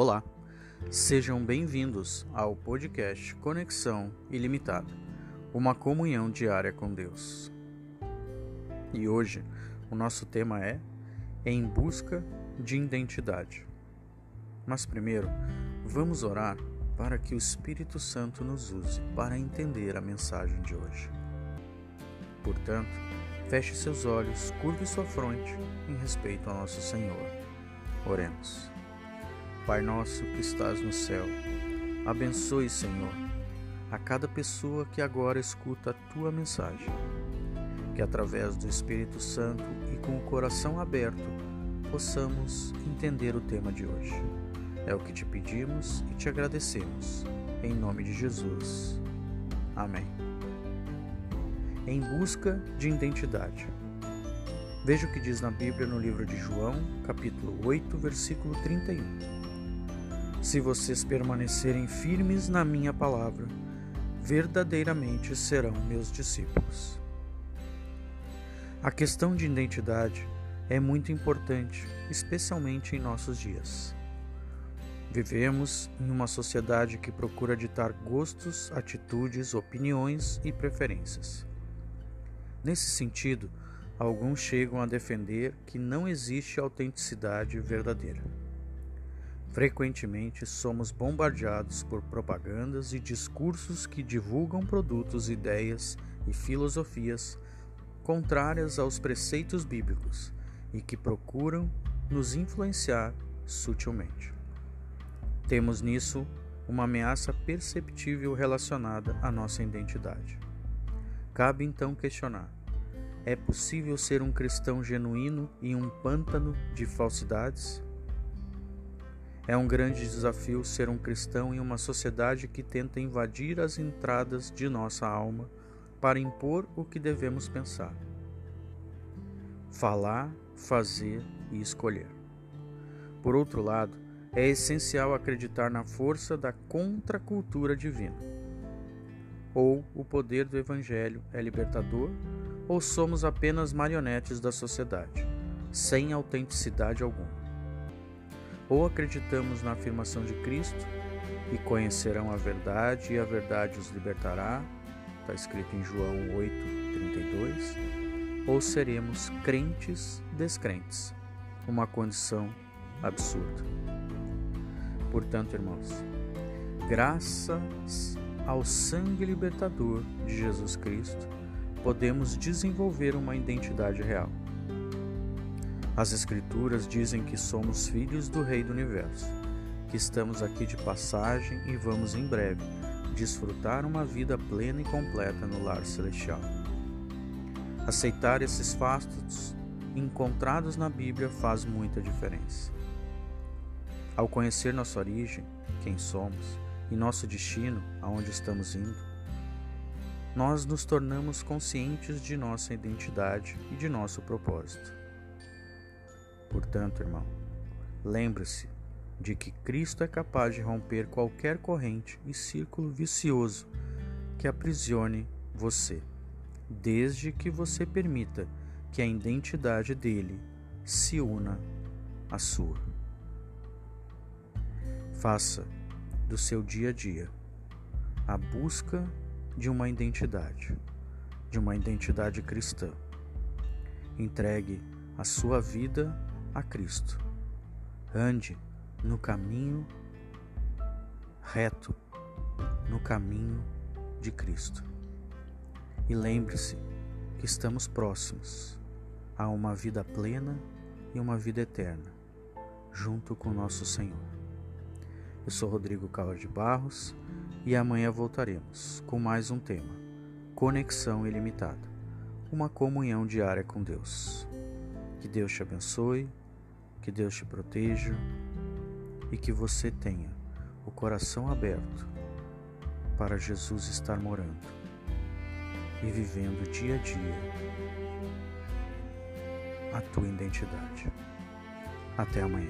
Olá, sejam bem-vindos ao podcast Conexão Ilimitada, uma comunhão diária com Deus. E hoje o nosso tema é Em Busca de Identidade. Mas primeiro, vamos orar para que o Espírito Santo nos use para entender a mensagem de hoje. Portanto, feche seus olhos, curve sua fronte em respeito ao nosso Senhor. Oremos. Pai nosso que estás no céu, abençoe, Senhor, a cada pessoa que agora escuta a tua mensagem. Que através do Espírito Santo e com o coração aberto possamos entender o tema de hoje. É o que te pedimos e te agradecemos. Em nome de Jesus. Amém. Em busca de identidade. Veja o que diz na Bíblia no livro de João, capítulo 8, versículo 31 se vocês permanecerem firmes na minha palavra, verdadeiramente serão meus discípulos. A questão de identidade é muito importante, especialmente em nossos dias. Vivemos em uma sociedade que procura ditar gostos, atitudes, opiniões e preferências. Nesse sentido, alguns chegam a defender que não existe autenticidade verdadeira. Frequentemente somos bombardeados por propagandas e discursos que divulgam produtos, ideias e filosofias contrárias aos preceitos bíblicos e que procuram nos influenciar sutilmente. Temos nisso uma ameaça perceptível relacionada à nossa identidade. Cabe então questionar: é possível ser um cristão genuíno em um pântano de falsidades? É um grande desafio ser um cristão em uma sociedade que tenta invadir as entradas de nossa alma para impor o que devemos pensar, falar, fazer e escolher. Por outro lado, é essencial acreditar na força da contracultura divina. Ou o poder do Evangelho é libertador, ou somos apenas marionetes da sociedade, sem autenticidade alguma ou acreditamos na afirmação de Cristo e conhecerão a verdade e a verdade os libertará, está escrito em João 8, 32, ou seremos crentes descrentes, uma condição absurda. Portanto, irmãos, graças ao sangue libertador de Jesus Cristo, podemos desenvolver uma identidade real. As Escrituras dizem que somos filhos do Rei do Universo, que estamos aqui de passagem e vamos em breve desfrutar uma vida plena e completa no lar celestial. Aceitar esses fatos encontrados na Bíblia faz muita diferença. Ao conhecer nossa origem, quem somos e nosso destino, aonde estamos indo, nós nos tornamos conscientes de nossa identidade e de nosso propósito. Portanto, irmão, lembre-se de que Cristo é capaz de romper qualquer corrente e círculo vicioso que aprisione você, desde que você permita que a identidade dele se una à sua. Faça do seu dia a dia a busca de uma identidade, de uma identidade cristã. Entregue a sua vida a Cristo. Ande no caminho reto, no caminho de Cristo. E lembre-se que estamos próximos a uma vida plena e uma vida eterna, junto com nosso Senhor. Eu sou Rodrigo Carlos de Barros e amanhã voltaremos com mais um tema: Conexão Ilimitada uma comunhão diária com Deus. Que Deus te abençoe que Deus te proteja e que você tenha o coração aberto para Jesus estar morando e vivendo dia a dia a tua identidade. Até amanhã.